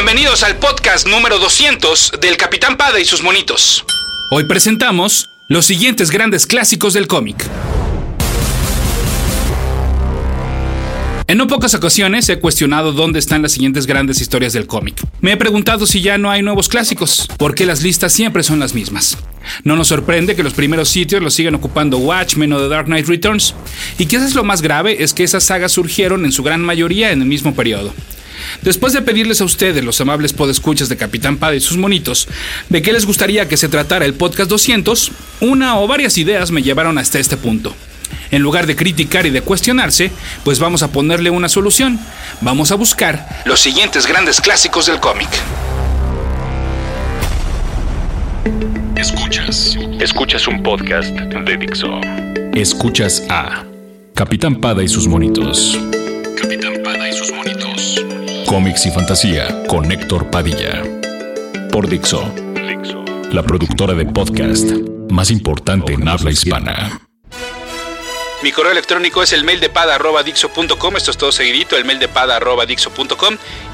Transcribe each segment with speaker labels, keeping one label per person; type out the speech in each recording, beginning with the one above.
Speaker 1: Bienvenidos al podcast número 200 del Capitán Pada y sus monitos. Hoy presentamos los siguientes grandes clásicos del cómic. En no pocas ocasiones he cuestionado dónde están las siguientes grandes historias del cómic. Me he preguntado si ya no hay nuevos clásicos, porque las listas siempre son las mismas. No nos sorprende que los primeros sitios los sigan ocupando Watchmen o The Dark Knight Returns, y quizás lo más grave es que esas sagas surgieron en su gran mayoría en el mismo periodo. Después de pedirles a ustedes, los amables podescuchas de Capitán Pada y sus monitos, de qué les gustaría que se tratara el podcast 200, una o varias ideas me llevaron hasta este punto. En lugar de criticar y de cuestionarse, pues vamos a ponerle una solución. Vamos a buscar los siguientes grandes clásicos del cómic.
Speaker 2: Escuchas. Escuchas un podcast de Dixo. Escuchas a Capitán Pada y sus monitos. Capitán Cómics y fantasía con Héctor Padilla. Por Dixo. Dixo. La productora de podcast más importante en habla hispana.
Speaker 1: Mi correo electrónico es el mail de esto es todo seguidito, el mail de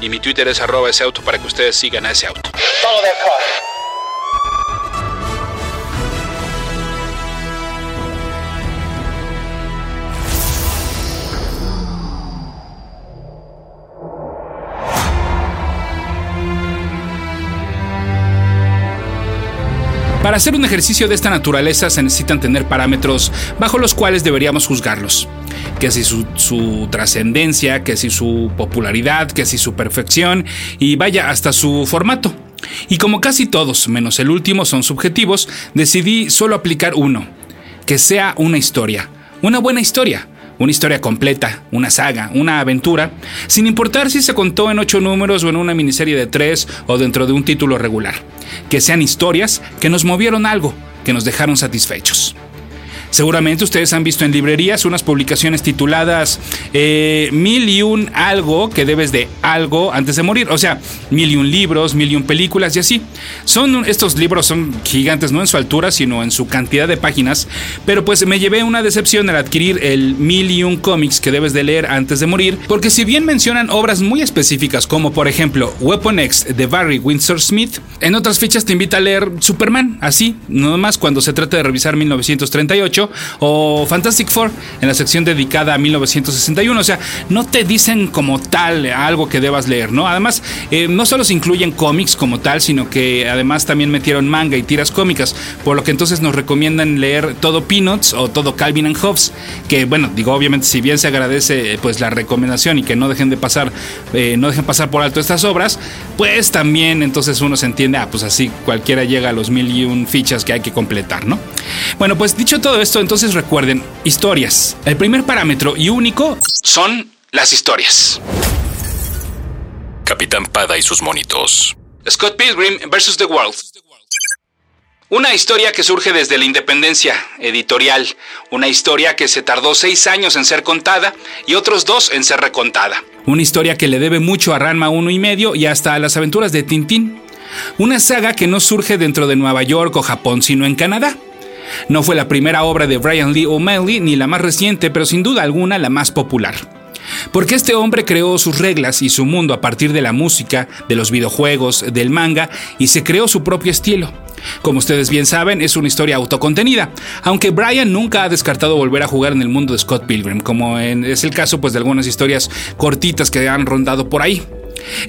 Speaker 1: y mi Twitter es arroba ese auto para que ustedes sigan a ese auto. Para hacer un ejercicio de esta naturaleza se necesitan tener parámetros bajo los cuales deberíamos juzgarlos. Que si su, trascendencia, que si su popularidad, que si su perfección y vaya hasta su formato. Y como casi todos, menos el último, son subjetivos, decidí solo aplicar uno. Que sea una historia. Una buena historia una historia completa, una saga, una aventura, sin importar si se contó en ocho números o en una miniserie de tres o dentro de un título regular. Que sean historias que nos movieron algo, que nos dejaron satisfechos. Seguramente ustedes han visto en librerías unas publicaciones tituladas eh, Mil y un algo que debes de algo antes de morir. O sea, mil y un libros, mil y un películas y así. Son estos libros son gigantes, no en su altura, sino en su cantidad de páginas. Pero pues me llevé una decepción al adquirir el mil y un cómics que debes de leer antes de morir. Porque si bien mencionan obras muy específicas, como por ejemplo Weapon X de Barry Windsor Smith, en otras fichas te invita a leer Superman, así, no más cuando se trata de revisar 1938 o Fantastic Four en la sección dedicada a 1961. O sea, no te dicen como tal algo que debas leer, ¿no? Además, eh, no solo se incluyen cómics como tal, sino que además también metieron manga y tiras cómicas, por lo que entonces nos recomiendan leer todo Peanuts o todo Calvin and Hobbes, que bueno, digo, obviamente si bien se agradece pues la recomendación y que no dejen de pasar, eh, no dejen pasar por alto estas obras, pues también entonces uno se entiende, ah, pues así cualquiera llega a los mil y un fichas que hay que completar, ¿no? Bueno, pues dicho todo esto, entonces recuerden, historias. El primer parámetro y único son las historias.
Speaker 2: Capitán Pada y sus monitos.
Speaker 1: Scott Pilgrim vs. The World. Una historia que surge desde la independencia editorial, una historia que se tardó seis años en ser contada y otros dos en ser recontada. Una historia que le debe mucho a Ranma 1 y medio y hasta a las aventuras de Tintín. Una saga que no surge dentro de Nueva York o Japón, sino en Canadá. No fue la primera obra de Brian Lee O'Malley ni la más reciente, pero sin duda alguna la más popular. Porque este hombre creó sus reglas y su mundo a partir de la música, de los videojuegos, del manga y se creó su propio estilo. Como ustedes bien saben, es una historia autocontenida, aunque Brian nunca ha descartado volver a jugar en el mundo de Scott Pilgrim, como es el caso pues, de algunas historias cortitas que han rondado por ahí.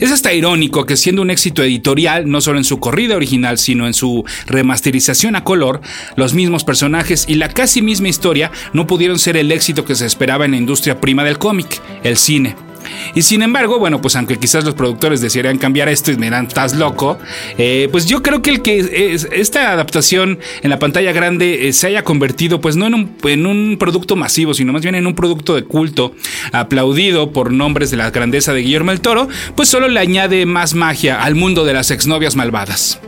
Speaker 1: Es hasta irónico que siendo un éxito editorial, no solo en su corrida original, sino en su remasterización a color, los mismos personajes y la casi misma historia no pudieron ser el éxito que se esperaba en la industria prima del cómic, el cine. Y sin embargo, bueno, pues aunque quizás los productores desearían cambiar esto y dirán, estás loco, eh, pues yo creo que el que esta adaptación en la pantalla grande eh, se haya convertido, pues no en un, en un producto masivo, sino más bien en un producto de culto, aplaudido por nombres de la grandeza de Guillermo el Toro, pues solo le añade más magia al mundo de las exnovias malvadas.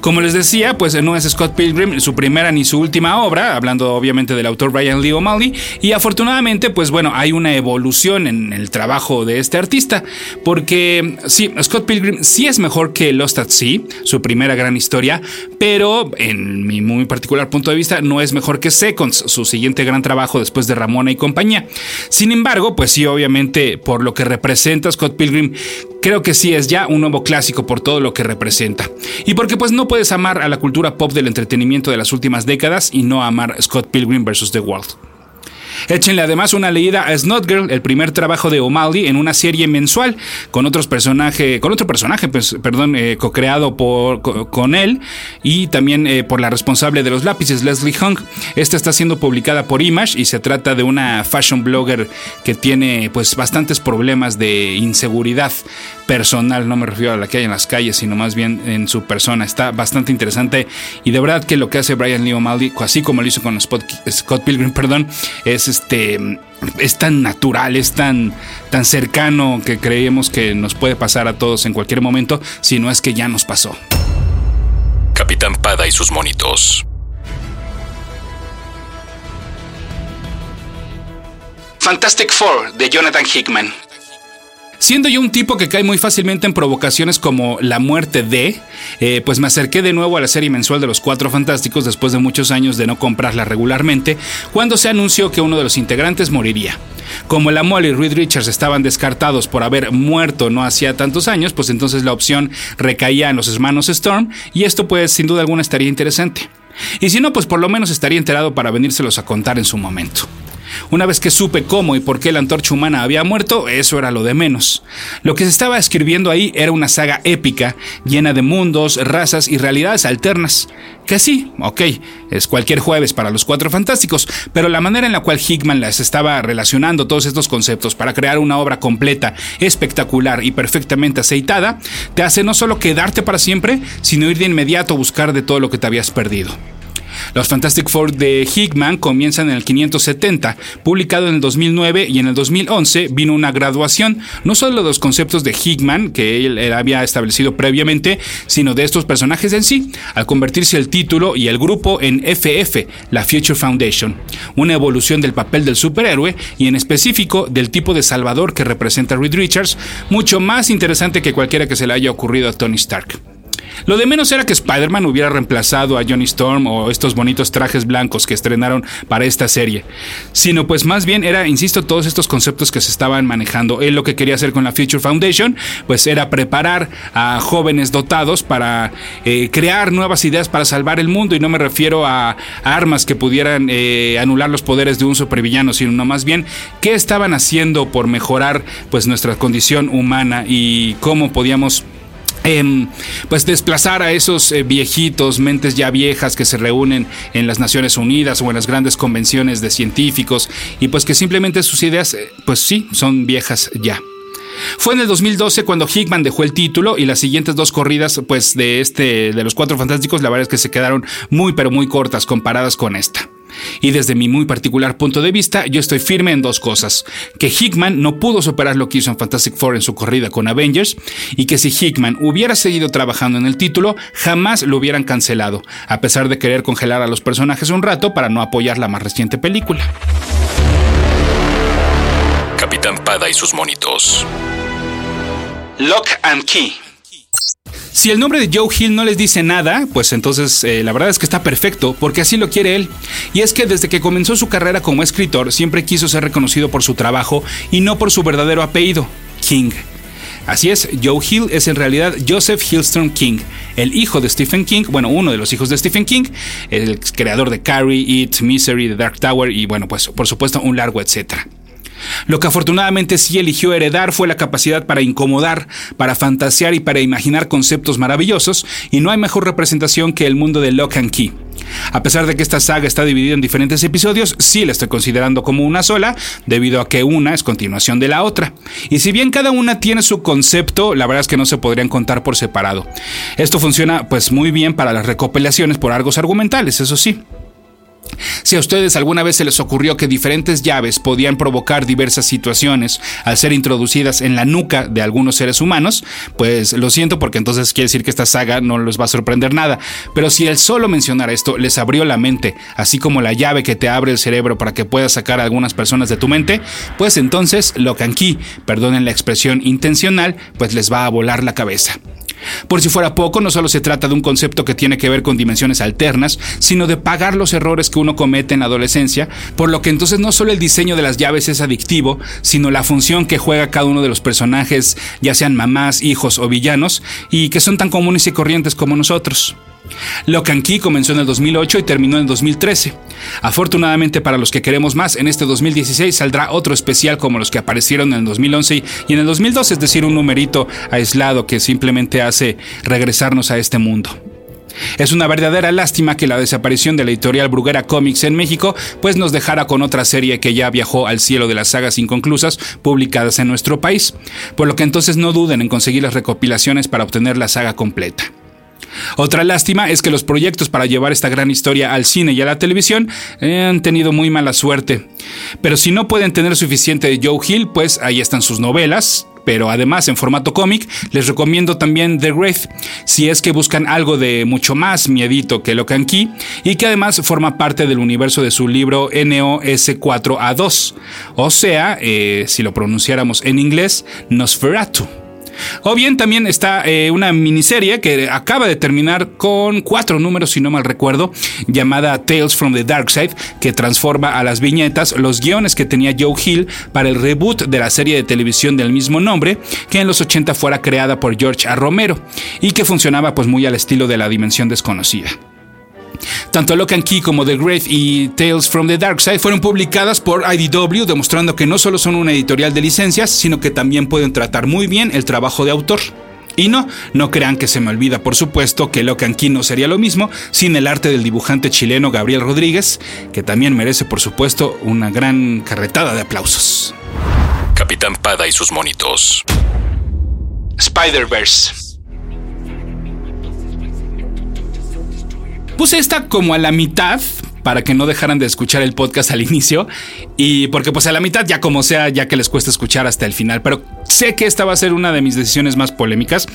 Speaker 1: Como les decía, pues no es Scott Pilgrim su primera ni su última obra, hablando obviamente del autor Brian Lee O'Malley, y afortunadamente, pues bueno, hay una evolución en el trabajo de este artista, porque sí, Scott Pilgrim sí es mejor que Lost at Sea, su primera gran historia, pero en mi muy particular punto de vista no es mejor que Seconds, su siguiente gran trabajo después de Ramona y compañía. Sin embargo, pues sí, obviamente, por lo que representa Scott Pilgrim, creo que sí es ya un nuevo clásico por todo lo que representa. Y porque pues no puedes amar a la cultura pop del entretenimiento de las últimas décadas y no amar Scott Pilgrim vs. The World. Échenle además una leída a Snot Girl, el primer trabajo de O'Malley en una serie mensual con otros personajes, con otro personaje, pues, perdón, eh, co-creado por, con él y también eh, por la responsable de los lápices, Leslie Hung. Esta está siendo publicada por Image y se trata de una fashion blogger que tiene pues bastantes problemas de inseguridad personal, no me refiero a la que hay en las calles, sino más bien en su persona. Está bastante interesante y de verdad que lo que hace Brian Lee O'Malley, así como lo hizo con Scott Pilgrim, perdón, es este es tan natural, es tan, tan cercano que creemos que nos puede pasar a todos en cualquier momento, si no es que ya nos pasó.
Speaker 2: Capitán Pada y sus monitos.
Speaker 1: Fantastic Four de Jonathan Hickman. Siendo yo un tipo que cae muy fácilmente en provocaciones como la muerte de, eh, pues me acerqué de nuevo a la serie mensual de los Cuatro Fantásticos después de muchos años de no comprarla regularmente, cuando se anunció que uno de los integrantes moriría. Como la Molly y Reed Richards estaban descartados por haber muerto no hacía tantos años, pues entonces la opción recaía en los hermanos Storm y esto pues sin duda alguna estaría interesante. Y si no, pues por lo menos estaría enterado para venírselos a contar en su momento. Una vez que supe cómo y por qué la antorcha humana había muerto, eso era lo de menos. Lo que se estaba escribiendo ahí era una saga épica, llena de mundos, razas y realidades alternas. Que sí, ok, es cualquier jueves para los cuatro fantásticos, pero la manera en la cual Hickman las estaba relacionando todos estos conceptos para crear una obra completa, espectacular y perfectamente aceitada, te hace no solo quedarte para siempre, sino ir de inmediato a buscar de todo lo que te habías perdido. Los Fantastic Four de Hickman comienzan en el 570, publicado en el 2009 y en el 2011 vino una graduación, no solo de los conceptos de Hickman, que él había establecido previamente, sino de estos personajes en sí, al convertirse el título y el grupo en FF, la Future Foundation, una evolución del papel del superhéroe y en específico del tipo de salvador que representa Reed Richards, mucho más interesante que cualquiera que se le haya ocurrido a Tony Stark. Lo de menos era que Spider-Man hubiera reemplazado a Johnny Storm o estos bonitos trajes blancos que estrenaron para esta serie, sino pues más bien era, insisto, todos estos conceptos que se estaban manejando. Él lo que quería hacer con la Future Foundation, pues era preparar a jóvenes dotados para eh, crear nuevas ideas para salvar el mundo y no me refiero a, armas que pudieran eh, anular los poderes de un supervillano, sino más bien qué estaban haciendo por mejorar pues nuestra condición humana y cómo podíamos Em, pues desplazar a esos eh, viejitos, mentes ya viejas que se reúnen en las Naciones Unidas o en las grandes convenciones de científicos y pues que simplemente sus ideas, eh, pues sí, son viejas ya. Fue en el 2012 cuando Hickman dejó el título y las siguientes dos corridas, pues de este, de los Cuatro Fantásticos, la verdad es que se quedaron muy pero muy cortas comparadas con esta. Y desde mi muy particular punto de vista, yo estoy firme en dos cosas. Que Hickman no pudo superar lo que hizo en Fantastic Four en su corrida con Avengers, y que si Hickman hubiera seguido trabajando en el título, jamás lo hubieran cancelado, a pesar de querer congelar a los personajes un rato para no apoyar la más reciente película.
Speaker 2: Capitán Pada y sus monitos.
Speaker 1: Lock and Key. Si el nombre de Joe Hill no les dice nada, pues entonces eh, la verdad es que está perfecto, porque así lo quiere él. Y es que desde que comenzó su carrera como escritor, siempre quiso ser reconocido por su trabajo y no por su verdadero apellido, King. Así es, Joe Hill es en realidad Joseph Hillstrom King, el hijo de Stephen King, bueno, uno de los hijos de Stephen King, el creador de Carrie, It, Misery, The Dark Tower y bueno, pues por supuesto un largo etcétera. Lo que afortunadamente sí eligió heredar fue la capacidad para incomodar, para fantasear y para imaginar conceptos maravillosos, y no hay mejor representación que el mundo de Lock and Key. A pesar de que esta saga está dividida en diferentes episodios, sí la estoy considerando como una sola, debido a que una es continuación de la otra. Y si bien cada una tiene su concepto, la verdad es que no se podrían contar por separado. Esto funciona pues muy bien para las recopilaciones por argos argumentales, eso sí. Si a ustedes alguna vez se les ocurrió que diferentes llaves podían provocar diversas situaciones al ser introducidas en la nuca de algunos seres humanos, pues lo siento porque entonces quiere decir que esta saga no les va a sorprender nada. Pero si el solo mencionar esto les abrió la mente, así como la llave que te abre el cerebro para que puedas sacar a algunas personas de tu mente, pues entonces lo Key, perdonen la expresión intencional, pues les va a volar la cabeza. Por si fuera poco, no solo se trata de un concepto que tiene que ver con dimensiones alternas, sino de pagar los errores que uno comete en la adolescencia, por lo que entonces no solo el diseño de las llaves es adictivo, sino la función que juega cada uno de los personajes, ya sean mamás, hijos o villanos, y que son tan comunes y corrientes como nosotros. Lock and Key comenzó en el 2008 y terminó en el 2013. Afortunadamente para los que queremos más, en este 2016 saldrá otro especial como los que aparecieron en el 2011 y en el 2012, es decir, un numerito aislado que simplemente hace regresarnos a este mundo. Es una verdadera lástima que la desaparición de la editorial Bruguera Comics en México pues nos dejara con otra serie que ya viajó al cielo de las sagas inconclusas publicadas en nuestro país, por lo que entonces no duden en conseguir las recopilaciones para obtener la saga completa. Otra lástima es que los proyectos para llevar esta gran historia al cine y a la televisión eh, han tenido muy mala suerte. Pero si no pueden tener suficiente de Joe Hill, pues ahí están sus novelas, pero además en formato cómic, les recomiendo también The Wraith, si es que buscan algo de mucho más miedito que Locan Key y que además forma parte del universo de su libro NOS4A2, o sea, eh, si lo pronunciáramos en inglés, Nosferatu. O bien también está eh, una miniserie que acaba de terminar con cuatro números, si no mal recuerdo, llamada Tales from the Dark Side, que transforma a las viñetas los guiones que tenía Joe Hill para el reboot de la serie de televisión del mismo nombre, que en los 80 fuera creada por George A. Romero y que funcionaba pues muy al estilo de la dimensión desconocida. Tanto Lock and Key como The Grave y Tales from the Dark Side fueron publicadas por IDW, demostrando que no solo son una editorial de licencias, sino que también pueden tratar muy bien el trabajo de autor. Y no, no crean que se me olvida, por supuesto, que Lock and Key no sería lo mismo sin el arte del dibujante chileno Gabriel Rodríguez, que también merece, por supuesto, una gran carretada de aplausos.
Speaker 2: Capitán Pada y sus monitos.
Speaker 1: Spider-Verse. Puse esta como a la mitad para que no dejaran de escuchar el podcast al inicio y porque pues a la mitad ya como sea ya que les cuesta escuchar hasta el final, pero Sé que esta va a ser una de mis decisiones más polémicas.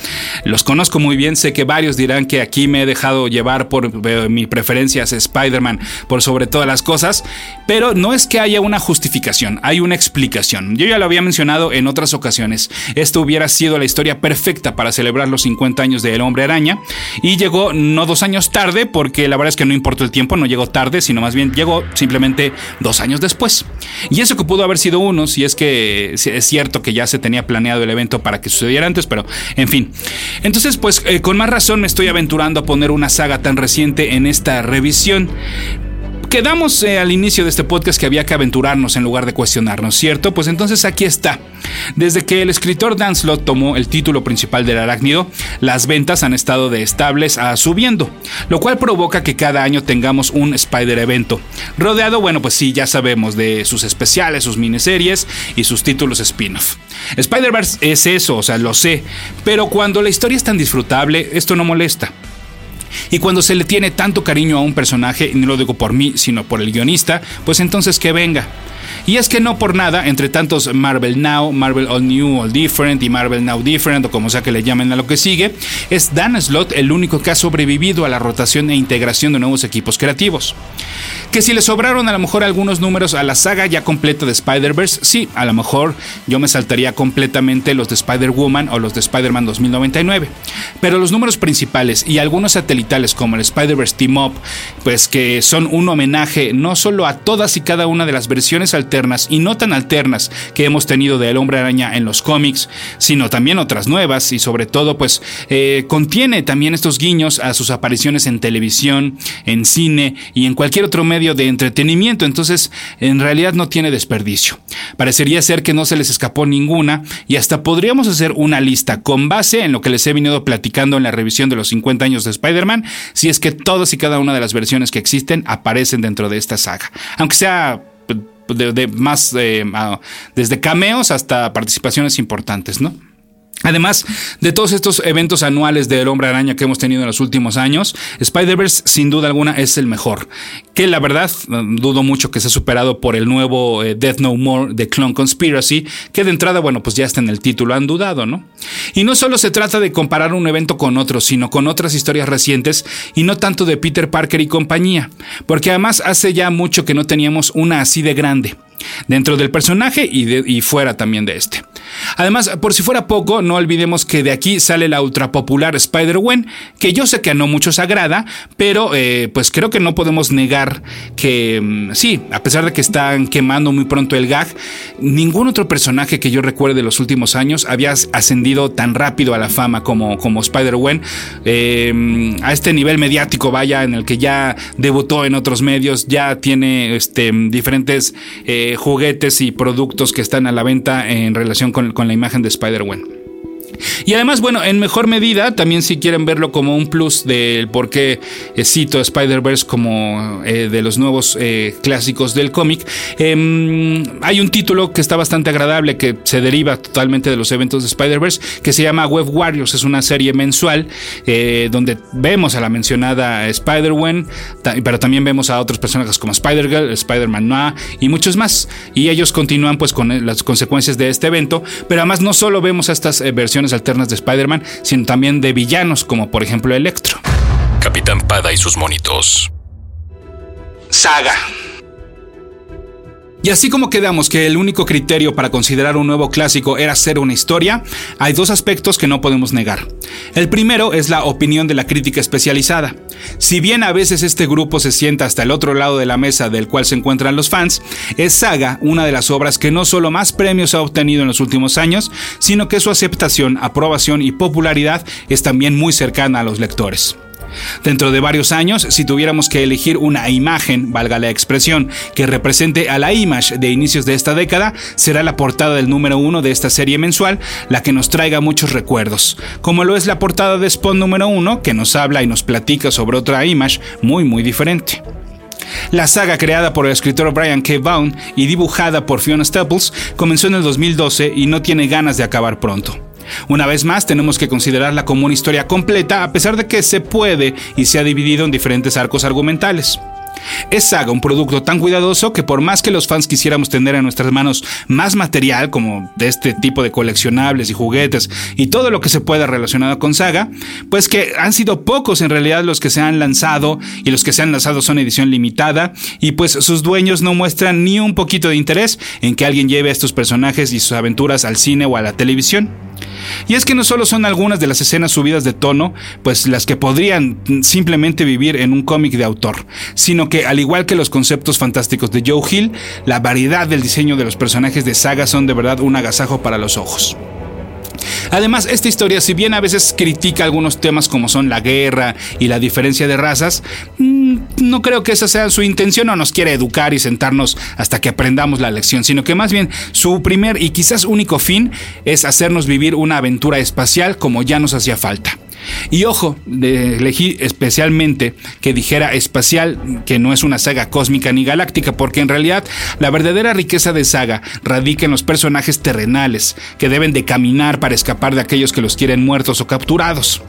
Speaker 1: Los conozco muy bien. Sé que varios dirán que aquí me he dejado llevar por eh, mi preferencia Spider-Man por sobre todas las cosas. Pero no es que haya una justificación, hay una explicación. Yo ya lo había mencionado en otras ocasiones. Esto hubiera sido la historia perfecta para celebrar los 50 años de El Hombre Araña. Y llegó no dos años tarde, porque la verdad es que no importa el tiempo, no llegó tarde, sino más bien llegó simplemente dos años después. Y eso que pudo haber sido uno, si es que es cierto que ya se tenía planeado el evento para que sucediera antes, pero en fin. Entonces, pues eh, con más razón me estoy aventurando a poner una saga tan reciente en esta revisión quedamos eh, al inicio de este podcast que había que aventurarnos en lugar de cuestionarnos, ¿cierto? Pues entonces aquí está. Desde que el escritor Dan Slott tomó el título principal del arácnido, las ventas han estado de estables a subiendo, lo cual provoca que cada año tengamos un Spider evento, rodeado, bueno, pues sí, ya sabemos, de sus especiales, sus miniseries y sus títulos spin-off. Spider-Verse es eso, o sea, lo sé, pero cuando la historia es tan disfrutable, esto no molesta. Y cuando se le tiene tanto cariño a un personaje, y no lo digo por mí, sino por el guionista, pues entonces que venga. Y es que no por nada, entre tantos Marvel Now, Marvel All New, All Different y Marvel Now Different, o como sea que le llamen a lo que sigue, es Dan Slott el único que ha sobrevivido a la rotación e integración de nuevos equipos creativos. Que si le sobraron a lo mejor algunos números a la saga ya completa de Spider-Verse, sí, a lo mejor yo me saltaría completamente los de Spider-Woman o los de Spider-Man 2099. Pero los números principales y algunos satelitales como el Spider-Verse Team Up, pues que son un homenaje no solo a todas y cada una de las versiones y no tan alternas que hemos tenido de El Hombre Araña en los cómics, sino también otras nuevas y sobre todo pues eh, contiene también estos guiños a sus apariciones en televisión, en cine y en cualquier otro medio de entretenimiento, entonces en realidad no tiene desperdicio. Parecería ser que no se les escapó ninguna y hasta podríamos hacer una lista con base en lo que les he venido platicando en la revisión de los 50 años de Spider-Man, si es que todas y cada una de las versiones que existen aparecen dentro de esta saga. Aunque sea de, más eh, desde cameos hasta participaciones importantes, ¿no? Además de todos estos eventos anuales del Hombre Araña que hemos tenido en los últimos años, Spider-Verse sin duda alguna es el mejor. Que la verdad dudo mucho que sea superado por el nuevo eh, Death No More de Clone Conspiracy, que de entrada, bueno, pues ya está en el título, han dudado, ¿no? Y no solo se trata de comparar un evento con otro, sino con otras historias recientes y no tanto de Peter Parker y compañía, porque además hace ya mucho que no teníamos una así de grande. Dentro del personaje y, fuera también de este. Además, por si fuera poco, no olvidemos que de aquí sale la ultra popular Spider-Gwen, que yo sé que a no muchos agrada, pero eh, pues creo que no podemos negar que mm, sí, a pesar de que están quemando muy pronto el gag, ningún otro personaje que yo recuerde de los últimos años había ascendido tan rápido a la fama como, como Spider-Gwen, eh, a este nivel mediático, vaya, en el que ya debutó en otros medios, ya tiene este, diferentes eh, juguetes y productos que están a la venta en relación con, la imagen de Spider-Gwen. Y además, bueno, en mejor medida, también si quieren verlo como un plus del por qué eh, cito Spider-Verse como eh, de los nuevos eh, clásicos del cómic, em, hay un título que está bastante agradable que se deriva totalmente de los eventos de Spider-Verse que se llama Web Warriors. Es una serie mensual donde vemos a la mencionada Spider-Gwen, pero también vemos a otros personajes como Spider-Girl, Spider-Man Noah y muchos más. Y ellos continúan pues con las consecuencias de este evento, pero además no solo vemos a estas versiones alternas de Spider-Man, sino también de villanos como por ejemplo Electro.
Speaker 2: Capitán Pada y sus monitos.
Speaker 1: Saga. Y así como quedamos que el único criterio para considerar un nuevo clásico era ser una historia, hay dos aspectos que no podemos negar. El primero es la opinión de la crítica especializada. Si bien a veces este grupo se sienta hasta el otro lado de la mesa del cual se encuentran los fans, es Saga una de las obras que no solo más premios ha obtenido en los últimos años, sino que su aceptación, aprobación y popularidad es también muy cercana a los lectores. Dentro de varios años, si tuviéramos que elegir una imagen, valga la expresión, que represente a la Image de inicios de esta década, será la portada del número uno de esta serie mensual, la que nos traiga muchos recuerdos, como lo es la portada de Spawn número uno, que nos habla y nos platica sobre otra Image muy muy diferente. La saga creada por el escritor Brian K. Vaughan y dibujada por Fiona Staples comenzó en el 2012 y no tiene ganas de acabar pronto. Una vez más, tenemos que considerarla como una historia completa, a pesar de que se puede y se ha dividido en diferentes arcos argumentales. Es Saga un producto tan cuidadoso que por más que los fans quisiéramos tener en nuestras manos más material como de este tipo de coleccionables y juguetes y todo lo que se pueda relacionado con Saga, pues que han sido pocos en realidad los que se han lanzado y los que se han lanzado son edición limitada y pues sus dueños no muestran ni un poquito de interés en que alguien lleve a estos personajes y sus aventuras al cine o a la televisión. Y es que no solo son algunas de las escenas subidas de tono, pues las que podrían simplemente vivir en un cómic de autor, sino que al igual que los conceptos fantásticos de Joe Hill, la variedad del diseño de los personajes de saga son de verdad un agasajo para los ojos. Además, esta historia, si bien a veces critica algunos temas como son la guerra y la diferencia de razas, no creo que esa sea su intención o nos quiere educar y sentarnos hasta que aprendamos la lección, sino que más bien su primer y quizás único fin es hacernos vivir una aventura espacial como ya nos hacía falta. Y ojo, elegí especialmente que dijera espacial, que no es una saga cósmica ni galáctica, porque en realidad la verdadera riqueza de saga radica en los personajes terrenales, que deben de caminar para escapar de aquellos que los quieren muertos o capturados.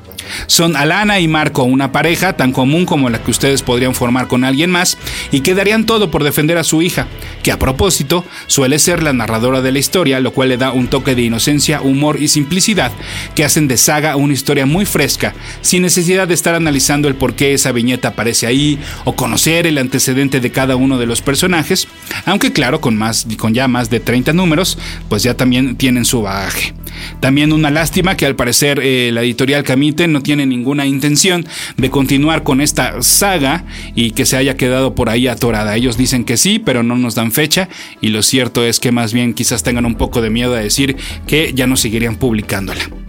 Speaker 1: Son Alana y Marco, una pareja tan común como la que ustedes podrían formar con alguien más, y que darían todo por defender a su hija, que a propósito suele ser la narradora de la historia, lo cual le da un toque de inocencia, humor y simplicidad que hacen de Saga una historia muy fresca, sin necesidad de estar analizando el por qué esa viñeta aparece ahí o conocer el antecedente de cada uno de los personajes, aunque claro, con, más, con ya más de 30 números, pues ya también tienen su bagaje. También una lástima que al parecer eh, la editorial Camite no tiene ninguna intención de continuar con esta saga y que se haya quedado por ahí atorada. Ellos dicen que sí, pero no nos dan fecha y lo cierto es que más bien quizás tengan un poco de miedo a decir que ya no seguirían publicándola.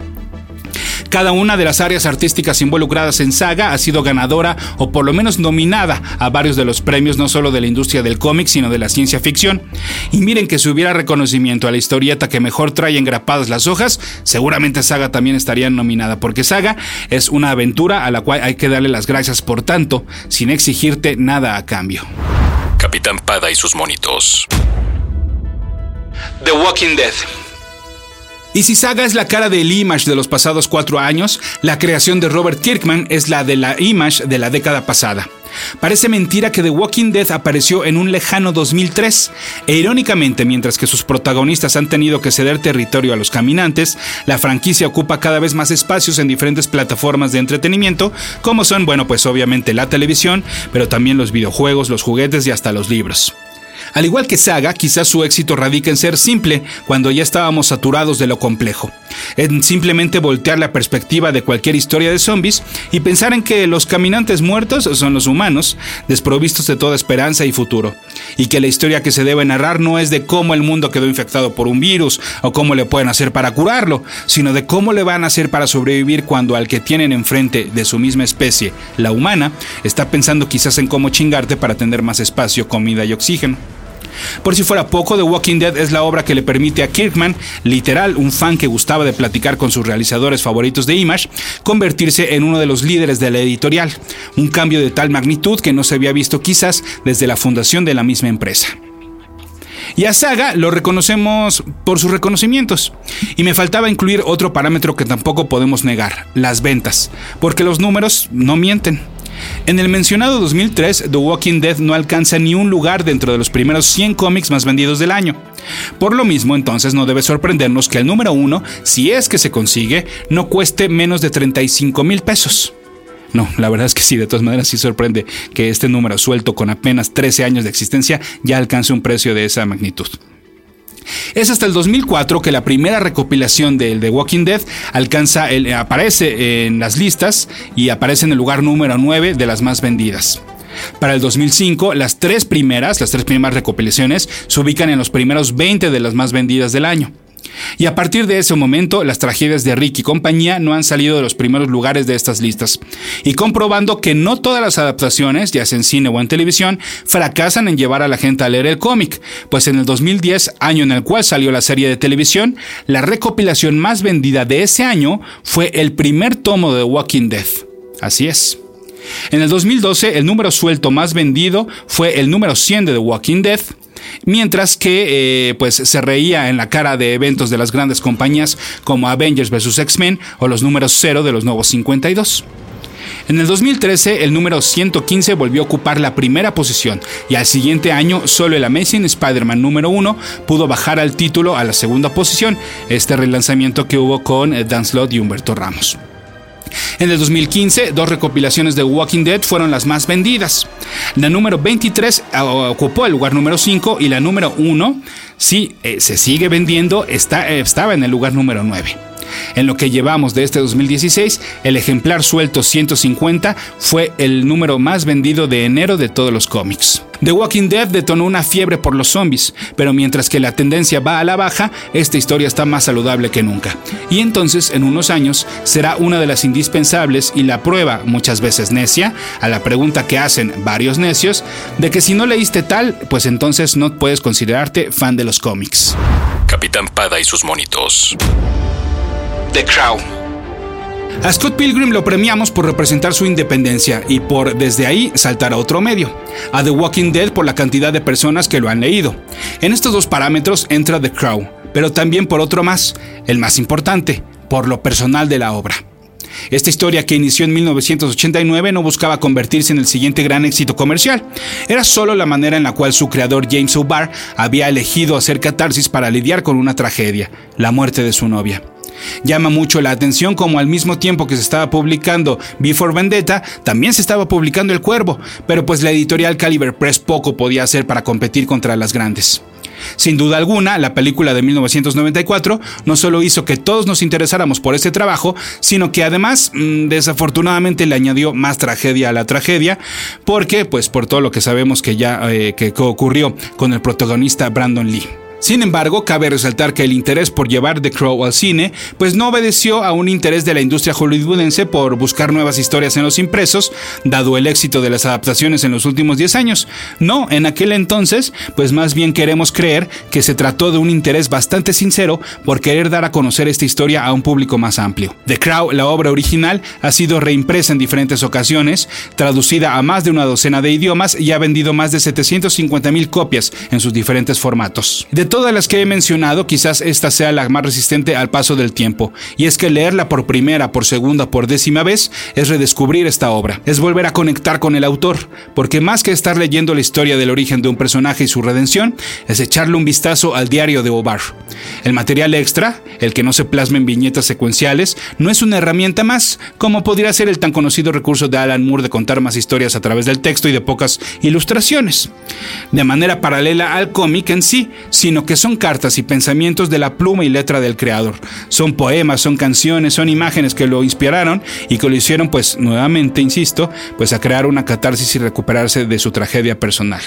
Speaker 1: Cada una de las áreas artísticas involucradas en Saga ha sido ganadora o por lo menos nominada a varios de los premios no solo de la industria del cómic, sino de la ciencia ficción. Y miren que si hubiera reconocimiento a la historieta que mejor trae engrapadas las hojas, seguramente Saga también estaría nominada, porque Saga es una aventura a la cual hay que darle las gracias por tanto, sin exigirte nada a cambio.
Speaker 2: Capitán Pada y sus monitos.
Speaker 1: The Walking Dead. Y si Saga es la cara del Image de los pasados cuatro años, la creación de Robert Kirkman es la de la Image de la década pasada. Parece mentira que The Walking Dead apareció en un lejano 2003, e irónicamente, mientras que sus protagonistas han tenido que ceder territorio a los caminantes, la franquicia ocupa cada vez más espacios en diferentes plataformas de entretenimiento, como son, bueno, pues obviamente la televisión, pero también los videojuegos, los juguetes y hasta los libros. Al igual que Saga, quizás su éxito radica en ser simple, cuando ya estábamos saturados de lo complejo. En simplemente voltear la perspectiva de cualquier historia de zombies y pensar en que los caminantes muertos son los humanos, desprovistos de toda esperanza y futuro. Y que la historia que se debe narrar no es de cómo el mundo quedó infectado por un virus o cómo le pueden hacer para curarlo, sino de cómo le van a hacer para sobrevivir cuando al que tienen enfrente de su misma especie, la humana, está pensando quizás en cómo chingarte para tener más espacio, comida y oxígeno. Por si fuera poco, The Walking Dead es la obra que le permite a Kirkman, literal un fan que gustaba de platicar con sus realizadores favoritos de Image, convertirse en uno de los líderes de la editorial, un cambio de tal magnitud que no se había visto quizás desde la fundación de la misma empresa. Y a Saga lo reconocemos por sus reconocimientos. Y me faltaba incluir otro parámetro que tampoco podemos negar, las ventas, porque los números no mienten. En el mencionado 2003, The Walking Dead no alcanza ni un lugar dentro de los primeros 100 cómics más vendidos del año. Por lo mismo, entonces no debe sorprendernos que el número uno, si es que se consigue, no cueste menos de 35 mil pesos. No, la verdad es que sí, de todas maneras sí sorprende que este número suelto con apenas 13 años de existencia ya alcance un precio de esa magnitud. Es hasta el 2004 que la primera recopilación del The Walking Dead alcanza el, aparece en las listas y aparece en el lugar número 9 de las más vendidas. Para el 2005, las tres primeras, las tres primeras recopilaciones, se ubican en los primeros 20 de las más vendidas del año. Y a partir de ese momento, las tragedias de Rick y compañía no han salido de los primeros lugares de estas listas. Y comprobando que no todas las adaptaciones, ya sea en cine o en televisión, fracasan en llevar a la gente a leer el cómic, pues en el 2010, año en el cual salió la serie de televisión, la recopilación más vendida de ese año fue el primer tomo de The Walking Dead. Así es. En el 2012, el número suelto más vendido fue el número 100 de The Walking Dead, mientras que eh, pues se reía en la cara de eventos de las grandes compañías como Avengers vs. X-Men o los números 0 de los nuevos 52. En el 2013, el número 115 volvió a ocupar la primera posición y al siguiente año solo el Amazing Spider-Man número 1 pudo bajar al título a la segunda posición, este relanzamiento que hubo con Dan Slott y Humberto Ramos. En el 2015, dos recopilaciones de Walking Dead fueron las más vendidas. La número 23 ah, ocupó el lugar número 5 y la número 1, sí, eh, se sigue vendiendo, está, eh, estaba en el lugar número 9. En lo que llevamos de este 2016, el ejemplar suelto 150 fue el número más vendido de enero de todos los cómics. The Walking Dead detonó una fiebre por los zombies, pero mientras que la tendencia va a la baja, esta historia está más saludable que nunca. Y entonces, en unos años, será una de las indispensables y la prueba, muchas veces necia, a la pregunta que hacen varios necios, de que si no leíste tal, pues entonces no puedes considerarte fan de los cómics.
Speaker 2: Capitán Pada y sus monitos.
Speaker 1: The Crown. A Scott Pilgrim lo premiamos por representar su independencia y por desde ahí saltar a otro medio. A The Walking Dead por la cantidad de personas que lo han leído. En estos dos parámetros entra The Crown, pero también por otro más, el más importante, por lo personal de la obra. Esta historia que inició en 1989 no buscaba convertirse en el siguiente gran éxito comercial. Era solo la manera en la cual su creador James O'Barr había elegido hacer catarsis para lidiar con una tragedia, la muerte de su novia. Llama mucho la atención como al mismo tiempo que se estaba publicando Before Vendetta, también se estaba publicando El Cuervo, pero pues la editorial Caliber Press poco podía hacer para competir contra las grandes. Sin duda alguna, la película de 1994 no solo hizo que todos nos interesáramos por este trabajo, sino que además, mm, desafortunadamente, le añadió más tragedia a la tragedia, porque, pues, por todo lo que sabemos que ya eh, que ocurrió con el protagonista Brandon Lee. Sin embargo, cabe resaltar que el interés por llevar The Crow al cine, pues no obedeció a un interés de la industria hollywoodense por buscar nuevas historias en los impresos, dado el éxito de las adaptaciones en los últimos 10 años. No, en aquel entonces, pues más bien queremos creer que se trató de un interés bastante sincero por querer dar a conocer esta historia a un público más amplio. The Crow, la obra original, ha sido reimpresa en diferentes ocasiones, traducida a más de una docena de idiomas y ha vendido más de 750 mil copias en sus diferentes formatos. Todas las que he mencionado, quizás esta sea la más resistente al paso del tiempo, y es que leerla por primera, por segunda, por décima vez es redescubrir esta obra, es volver a conectar con el autor, porque más que estar leyendo la historia del origen de un personaje y su redención, es echarle un vistazo al diario de Obar. El material extra, el que no se plasma en viñetas secuenciales, no es una herramienta más, como podría ser el tan conocido recurso de Alan Moore de contar más historias a través del texto y de pocas ilustraciones. De manera paralela al cómic en sí, sino que son cartas y pensamientos de la pluma y letra del creador. Son poemas, son canciones, son imágenes que lo inspiraron y que lo hicieron, pues nuevamente, insisto, pues a crear una catarsis y recuperarse de su tragedia personal.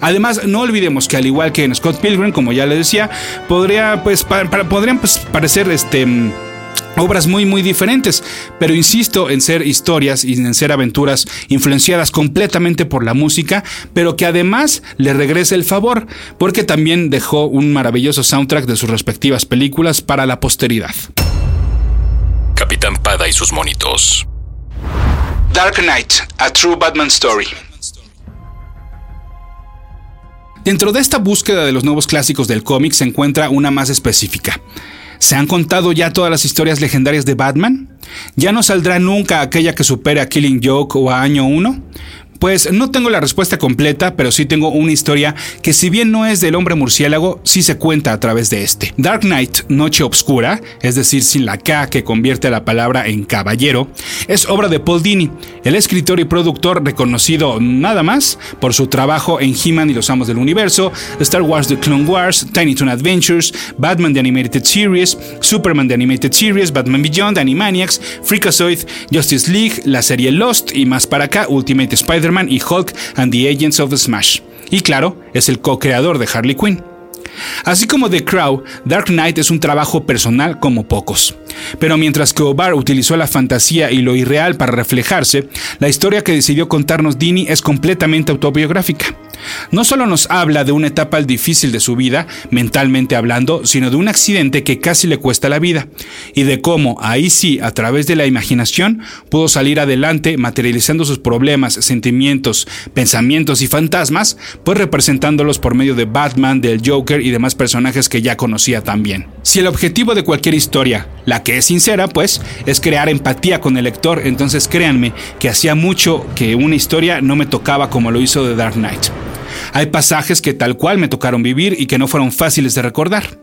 Speaker 1: Además, no olvidemos que al igual que en Scott Pilgrim, como ya le decía, podría, pues, podrían pues, parecer este obras muy muy diferentes, pero insisto en ser historias y en ser aventuras influenciadas completamente por la música, pero que además le regrese el favor, porque también dejó un maravilloso soundtrack de sus respectivas películas para la posteridad.
Speaker 2: Capitán Pada y sus monitos.
Speaker 1: Dark Knight, A True Batman Story. Dentro de esta búsqueda de los nuevos clásicos del cómic se encuentra una más específica. ¿Se han contado ya todas las historias legendarias de Batman? ¿Ya no saldrá nunca aquella que supere a Killing Joke o a Año 1? Pues no tengo la respuesta completa, pero sí tengo una historia que si bien no es del hombre murciélago, sí se cuenta a través de este. Dark Knight, Noche Obscura, es decir, sin la K que convierte la palabra en caballero, es obra de Paul Dini, el escritor y productor reconocido nada más por su trabajo en He-Man y los Amos del Universo, Star Wars The Clone Wars, Tiny Toon Adventures, Batman The Animated Series, Superman The Animated Series, Batman Beyond, Animaniacs, Freakazoid, Justice League, la serie Lost y más para acá, Ultimate Y Hulk and the Agents of Smash. Y claro, es el co-creador de Harley Quinn. Así como The Crow, Dark Knight es un trabajo personal como pocos. Pero mientras que Obar utilizó la fantasía y lo irreal para reflejarse, la historia que decidió contarnos Dini es completamente autobiográfica. No solo nos habla de una etapa difícil de su vida, mentalmente hablando, sino de un accidente que casi le cuesta la vida, y de cómo, ahí sí, a través de la imaginación, pudo salir adelante materializando sus problemas, sentimientos, pensamientos y fantasmas, pues representándolos por medio de Batman, del Joker y demás personajes que ya conocía también. Si el objetivo de cualquier historia, la que es sincera, pues, es crear empatía con el lector, entonces créanme que hacía mucho que una historia no me tocaba como lo hizo The Dark Knight. Hay pasajes que tal cual me tocaron vivir y que no fueron fáciles de recordar.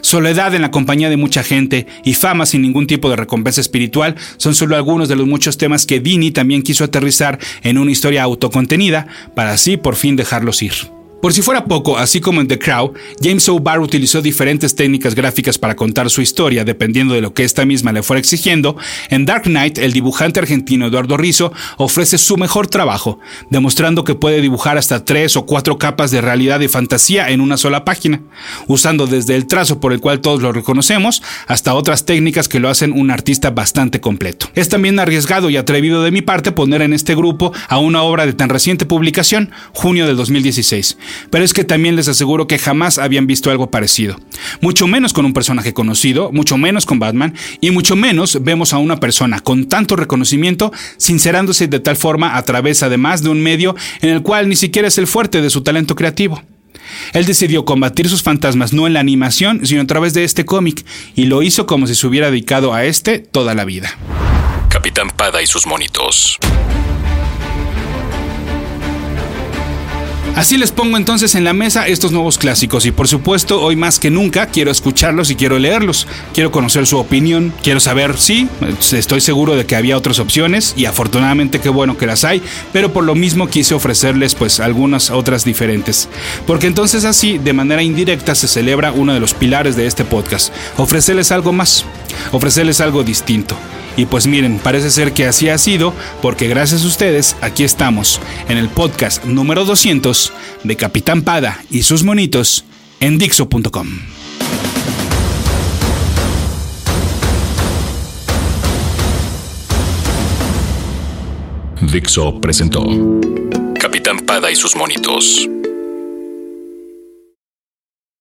Speaker 1: Soledad en la compañía de mucha gente y fama sin ningún tipo de recompensa espiritual son solo algunos de los muchos temas que Dini también quiso aterrizar en una historia autocontenida para así por fin dejarlos ir. Por si fuera poco, así como en The Crow, James O'Barr utilizó diferentes técnicas gráficas para contar su historia dependiendo de lo que esta misma le fuera exigiendo, en Dark Knight el dibujante argentino Eduardo Rizzo ofrece su mejor trabajo, demostrando que puede dibujar hasta tres o cuatro capas de realidad y fantasía en una sola página, usando desde el trazo por el cual todos lo reconocemos hasta otras técnicas que lo hacen un artista bastante completo. Es también arriesgado y atrevido de mi parte poner en este grupo a una obra de tan reciente publicación, junio del 2016, pero es que también les aseguro que jamás habían visto algo parecido. Mucho menos con un personaje conocido, mucho menos con Batman, y mucho menos vemos a una persona con tanto reconocimiento sincerándose de tal forma a través además de un medio en el cual ni siquiera es el fuerte de su talento creativo. Él decidió combatir sus fantasmas no en la animación, sino a través de este cómic, y lo hizo como si se hubiera dedicado a este toda la vida.
Speaker 2: Capitán Pada y sus monitos.
Speaker 1: Así les pongo entonces en la mesa estos nuevos clásicos y por supuesto hoy más que nunca quiero escucharlos y quiero leerlos. Quiero conocer su opinión, quiero saber si, estoy seguro de que había otras opciones y afortunadamente qué bueno que las hay, pero por lo mismo quise ofrecerles pues algunas otras diferentes. Porque entonces así de manera indirecta se celebra uno de los pilares de este podcast, ofrecerles algo más, ofrecerles algo distinto. Y pues miren, parece ser que así ha sido, porque gracias a ustedes aquí estamos, en el podcast número 200 de Capitán Pada y sus monitos en Dixo.com.
Speaker 2: Dixo presentó Capitán Pada y sus monitos.